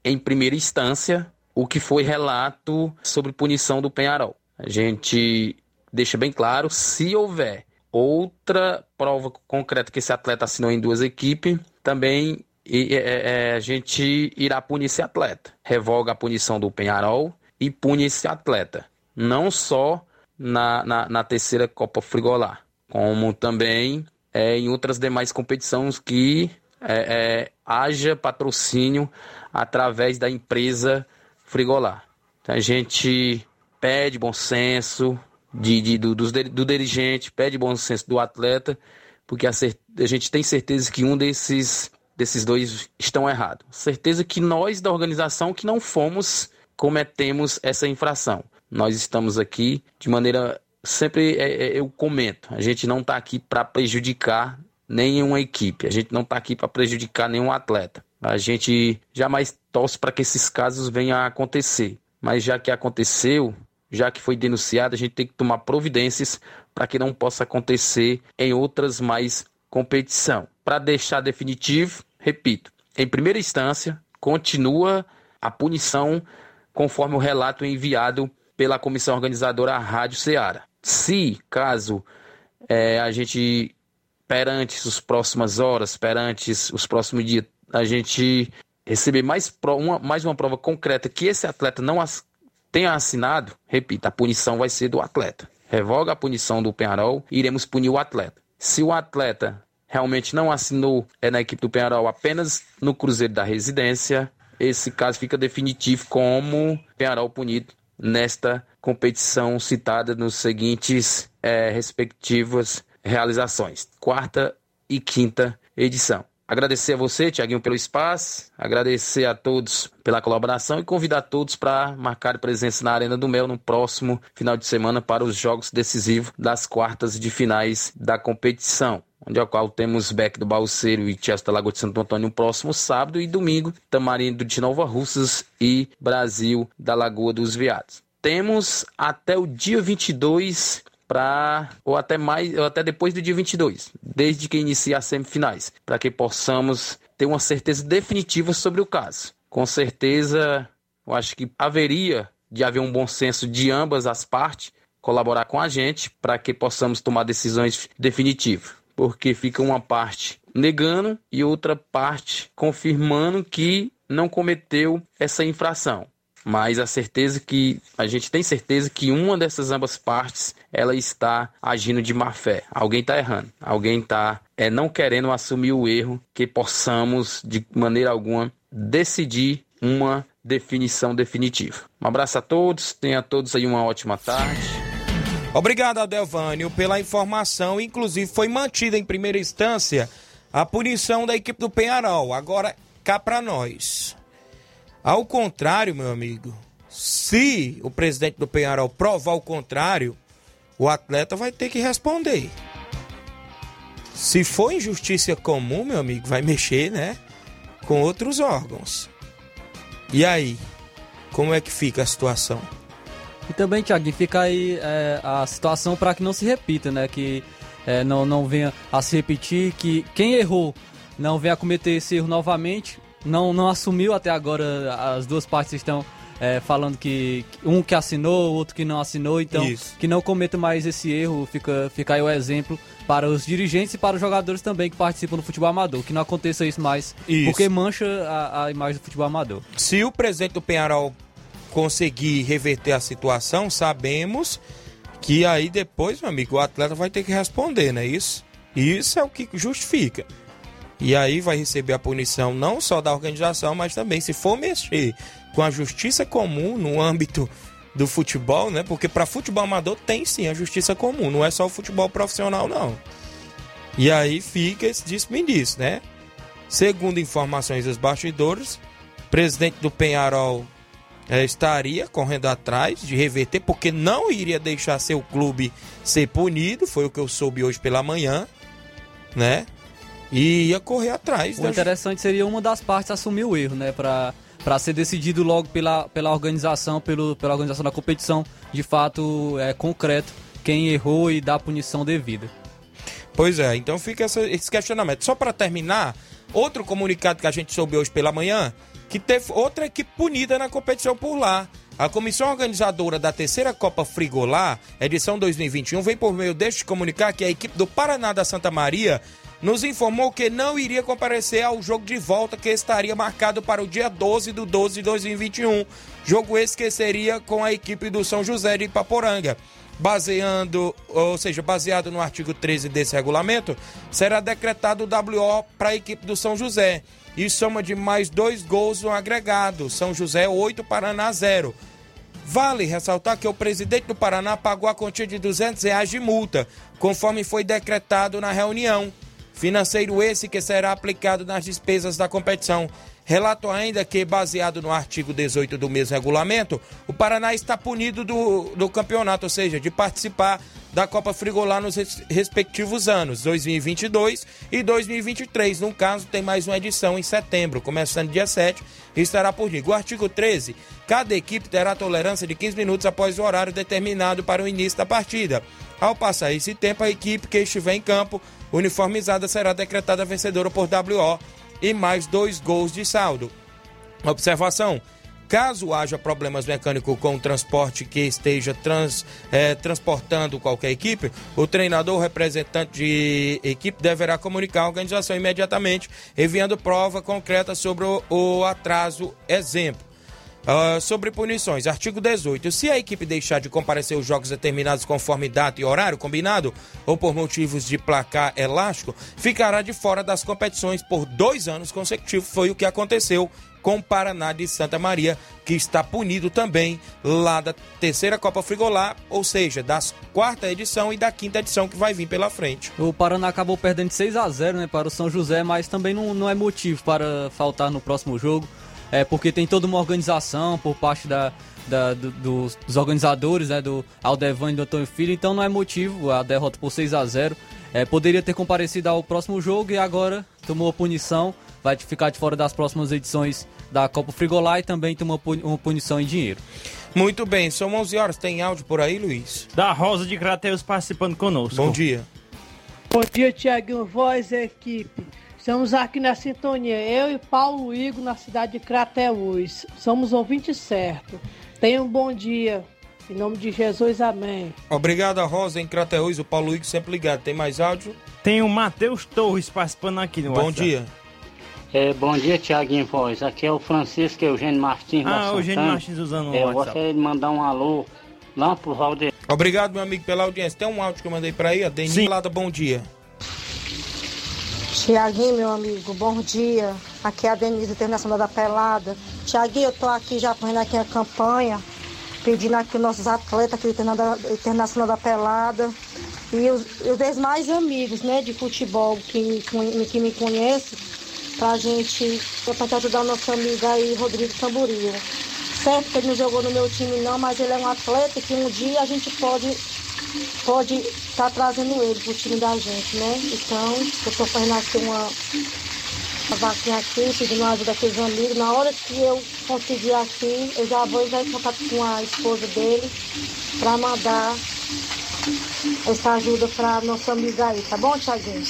em primeira instância o que foi relato sobre punição do Penharol. A gente deixa bem claro, se houver outra prova concreta que esse atleta assinou em duas equipes, também é, é, a gente irá punir esse atleta. Revoga a punição do Penharol e pune esse atleta. Não só na, na, na terceira Copa Frigolar, como também é, em outras demais competições que é, é, haja patrocínio através da empresa Frigolar. Então, a gente pede bom senso de, de do, do, do dirigente, pede bom senso do atleta, porque a, a gente tem certeza que um desses, desses dois estão errados. Certeza que nós da organização que não fomos cometemos essa infração. Nós estamos aqui de maneira sempre é, é, eu comento, a gente não está aqui para prejudicar nenhuma equipe, a gente não está aqui para prejudicar nenhum atleta. A gente jamais torce para que esses casos venham a acontecer, mas já que aconteceu, já que foi denunciado, a gente tem que tomar providências para que não possa acontecer em outras mais competição. Para deixar definitivo, repito, em primeira instância, continua a punição conforme o relato enviado pela comissão organizadora à Rádio Ceará. Se, caso é, a gente, perante as próximas horas, perante os próximos dias, a gente receber mais, uma, mais uma prova concreta que esse atleta não as, tenha assinado, repita, a punição vai ser do atleta. Revoga a punição do Penharol e iremos punir o atleta. Se o atleta realmente não assinou é na equipe do Penharol apenas no Cruzeiro da Residência, esse caso fica definitivo como Penharol punido nesta competição citada nos seguintes é, respectivas realizações, quarta e quinta edição. Agradecer a você, Tiaguinho, pelo espaço, agradecer a todos pela colaboração e convidar todos para marcar presença na Arena do Mel no próximo final de semana para os jogos decisivos das quartas de finais da competição onde ao qual temos Beck do Balseiro e da Lagoa de Santo Antônio no próximo sábado e domingo, Tamarindo de Nova Russas e Brasil da Lagoa dos Veados. Temos até o dia 22 para ou até mais ou até depois do dia 22, desde que inicie as semifinais, para que possamos ter uma certeza definitiva sobre o caso. Com certeza, eu acho que haveria de haver um bom senso de ambas as partes colaborar com a gente para que possamos tomar decisões definitivas porque fica uma parte negando e outra parte confirmando que não cometeu essa infração. Mas a certeza que a gente tem certeza que uma dessas ambas partes ela está agindo de má fé. Alguém está errando. Alguém está é, não querendo assumir o erro que possamos de maneira alguma decidir uma definição definitiva. Um abraço a todos. Tenha todos aí uma ótima tarde. Obrigado, Adelvânio, pela informação. Inclusive, foi mantida em primeira instância a punição da equipe do Penharol. Agora, cá para nós. Ao contrário, meu amigo, se o presidente do Penharol provar o contrário, o atleta vai ter que responder. Se for injustiça comum, meu amigo, vai mexer, né? Com outros órgãos. E aí? Como é que fica a situação? E também, Thiago, fica aí é, a situação para que não se repita, né? Que é, não, não venha a se repetir, que quem errou não venha a cometer esse erro novamente. Não, não assumiu até agora, as duas partes estão é, falando que um que assinou, outro que não assinou, então Isso. que não cometa mais esse erro, fica, fica aí o exemplo para os dirigentes e para os jogadores também que participam do futebol amador, que não aconteça isso mais, isso. porque mancha a, a imagem do futebol amador. Se o presidente do Penharol conseguir reverter a situação, sabemos que aí depois, meu amigo, o atleta vai ter que responder, não é isso? Isso é o que justifica. E aí vai receber a punição não só da organização, mas também se for mexer com a justiça comum no âmbito do futebol, né? Porque para futebol amador tem sim a justiça comum, não é só o futebol profissional não. E aí fica esse desperdício, né? Segundo informações dos bastidores, presidente do Penharol é, estaria correndo atrás de reverter, porque não iria deixar seu clube ser punido, foi o que eu soube hoje pela manhã, né? E ia correr atrás. O da... interessante seria uma das partes assumir o erro, né? Para para ser decidido logo pela, pela organização, pelo, pela organização da competição, de fato é concreto quem errou e dar a punição devida. Pois é, então fica essa, esse questionamento. Só para terminar, outro comunicado que a gente soube hoje pela manhã, que teve outra equipe punida na competição por lá. A comissão organizadora da terceira Copa Frigolá, edição 2021, vem por meio deste comunicar que a equipe do Paraná da Santa Maria nos informou que não iria comparecer ao jogo de volta que estaria marcado para o dia 12 do 12 de 2021. Jogo esse que seria com a equipe do São José de Ipaporanga. Baseando, ou seja, baseado no artigo 13 desse regulamento, será decretado o WO para a equipe do São José e soma de mais dois gols no agregado. São José 8, Paraná 0. Vale ressaltar que o presidente do Paraná pagou a quantia de 200 reais de multa, conforme foi decretado na reunião. Financeiro esse que será aplicado nas despesas da competição. Relato ainda que, baseado no artigo 18 do mesmo regulamento, o Paraná está punido do, do campeonato, ou seja, de participar da Copa Frigolá nos respectivos anos, 2022 e 2023. No caso, tem mais uma edição em setembro, começando dia 7, e estará por dia. O artigo 13, cada equipe terá tolerância de 15 minutos após o horário determinado para o início da partida. Ao passar esse tempo, a equipe que estiver em campo uniformizada será decretada vencedora por WO e mais dois gols de saldo. Observação: caso haja problemas mecânicos com o transporte que esteja trans, é, transportando qualquer equipe, o treinador ou representante de equipe deverá comunicar a organização imediatamente, enviando prova concreta sobre o, o atraso. Exemplo. Uh, sobre punições, artigo 18. Se a equipe deixar de comparecer os jogos determinados conforme data e horário combinado, ou por motivos de placar elástico, ficará de fora das competições por dois anos consecutivos. Foi o que aconteceu com o Paraná de Santa Maria, que está punido também lá da terceira Copa Frigolá, ou seja, das quarta edição e da quinta edição que vai vir pela frente. O Paraná acabou perdendo 6 a 0 né, para o São José, mas também não, não é motivo para faltar no próximo jogo é, porque tem toda uma organização por parte da, da do, dos, dos, organizadores, né, do Aldevan e do Antônio Filho, então não é motivo a derrota por 6 a 0 é, Poderia ter comparecido ao próximo jogo e agora tomou a punição, vai ficar de fora das próximas edições da Copa Frigolá e também tomou uma punição em dinheiro. Muito bem, são 11 horas, tem áudio por aí, Luiz? Da Rosa de Crateus participando conosco. Bom dia. Bom dia, Tiaguinho, voz equipe. Estamos aqui na sintonia, eu e Paulo Igor, na cidade de Crateús. Somos ouvintes certo. Tenha um bom dia. Em nome de Jesus, amém. Obrigado, Rosa, em Crateús. O Paulo Igor sempre ligado. Tem mais áudio? Tem o Matheus Torres participando aqui no Bom WhatsApp. dia. É, bom dia, Tiaguinho Voz. Aqui é o Francisco Eugênio Martins Ah, Eugênio Martins usando o é, Eu WhatsApp. gostaria de mandar um alô lá pro Valdeir. Obrigado, meu amigo, pela audiência. Tem um áudio que eu mandei pra aí, a Denise Lada, bom dia. Tiaguinho, meu amigo, bom dia. Aqui é a Denise Internacional da Pelada. Tiaguinho, eu tô aqui já fazendo aqui a campanha, pedindo aqui os nossos atletas aqui do Internacional da Pelada e os, os demais amigos, né, de futebol que, que me conhecem, pra gente, pra ajudar o nosso amigo aí, Rodrigo Tamboril. Certo que ele não jogou no meu time não, mas ele é um atleta que um dia a gente pode pode estar tá trazendo ele pro time da gente, né? Então, eu estou fazendo aqui uma, uma vaquinha aqui, pedindo ajuda aqui dos amigos. Na hora que eu conseguir aqui, eu já vou entrar em contato com a esposa dele para mandar essa ajuda para nossa amiga aí, tá bom, Thiaguinho?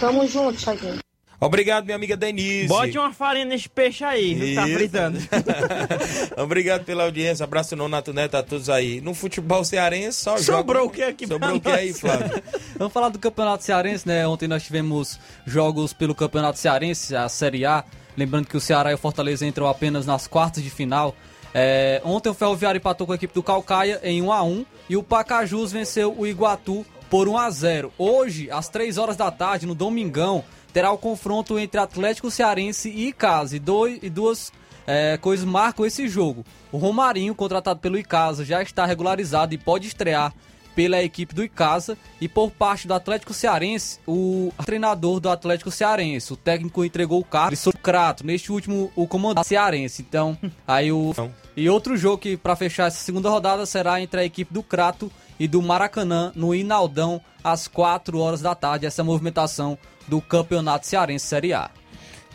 Tamo junto, Thiaguinho. Obrigado, minha amiga Denise. Bote uma farinha nesse peixe aí, viu? Tá fritando. Obrigado pela audiência. Abraço no Nato Neto a todos aí. No futebol cearense só Sobrou joga... o que aqui Sobrou o que aí? Flávio? Vamos falar do Campeonato Cearense, né? Ontem nós tivemos jogos pelo Campeonato Cearense, a Série A. Lembrando que o Ceará e o Fortaleza entram apenas nas quartas de final. É, ontem o Ferroviário empatou com a equipe do Calcaia em 1 a 1 e o Pacajus venceu o Iguatu por 1 a 0. Hoje, às 3 horas da tarde, no Domingão, terá o confronto entre Atlético Cearense e Icasa. E, dois, e duas é, coisas marcam esse jogo. O Romarinho, contratado pelo Icasa, já está regularizado e pode estrear pela equipe do Icasa. E por parte do Atlético Cearense, o treinador do Atlético Cearense, o técnico entregou o cargo de Socrato. Neste último, o comandante cearense. Então, aí o. E outro jogo que para fechar essa segunda rodada será entre a equipe do Crato e do Maracanã no Inaldão às 4 horas da tarde. Essa movimentação do Campeonato Cearense Série A.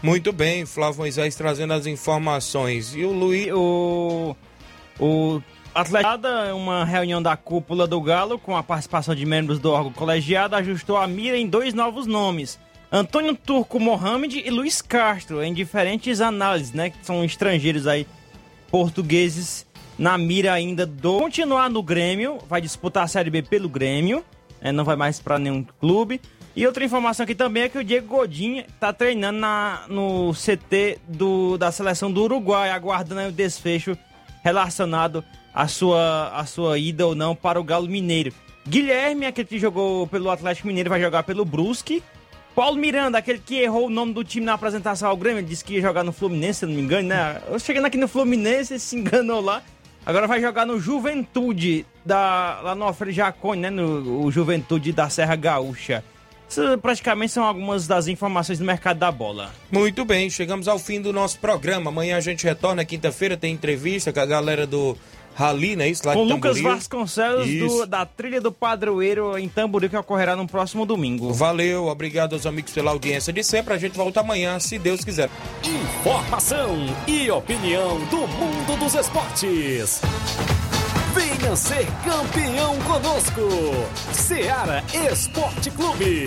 Muito bem, Flávio Moisés trazendo as informações. E o Luiz. O. O Atletada, uma reunião da cúpula do Galo, com a participação de membros do órgão colegiado, ajustou a mira em dois novos nomes. Antônio Turco Mohamed e Luiz Castro, em diferentes análises, né? Que são estrangeiros aí, portugueses, na mira ainda do... Continuar no Grêmio, vai disputar a Série B pelo Grêmio, né, não vai mais para nenhum clube. E outra informação aqui também é que o Diego Godinho tá treinando na, no CT do, da seleção do Uruguai, aguardando o desfecho relacionado à sua, à sua ida ou não para o Galo Mineiro. Guilherme, aquele que jogou pelo Atlético Mineiro, vai jogar pelo Brusque. Paulo Miranda, aquele que errou o nome do time na apresentação ao Grêmio, disse que ia jogar no Fluminense, se não me engano, né? Eu chegando aqui no Fluminense, se enganou lá. Agora vai jogar no Juventude, da, lá no Alfredo Jacone, né? No Juventude da Serra Gaúcha. Isso praticamente são algumas das informações do mercado da bola. Muito bem, chegamos ao fim do nosso programa. Amanhã a gente retorna, quinta-feira, tem entrevista com a galera do Rally, né? Isso lá Com de Lucas Tamboril. Vasconcelos, do- da trilha do Padroeiro em Tamboril, que ocorrerá no próximo domingo. Valeu, obrigado aos amigos pela audiência de sempre. A gente volta amanhã, se Deus quiser. Informação e opinião do mundo dos esportes. Venha ser campeão conosco. Seara Esporte Clube.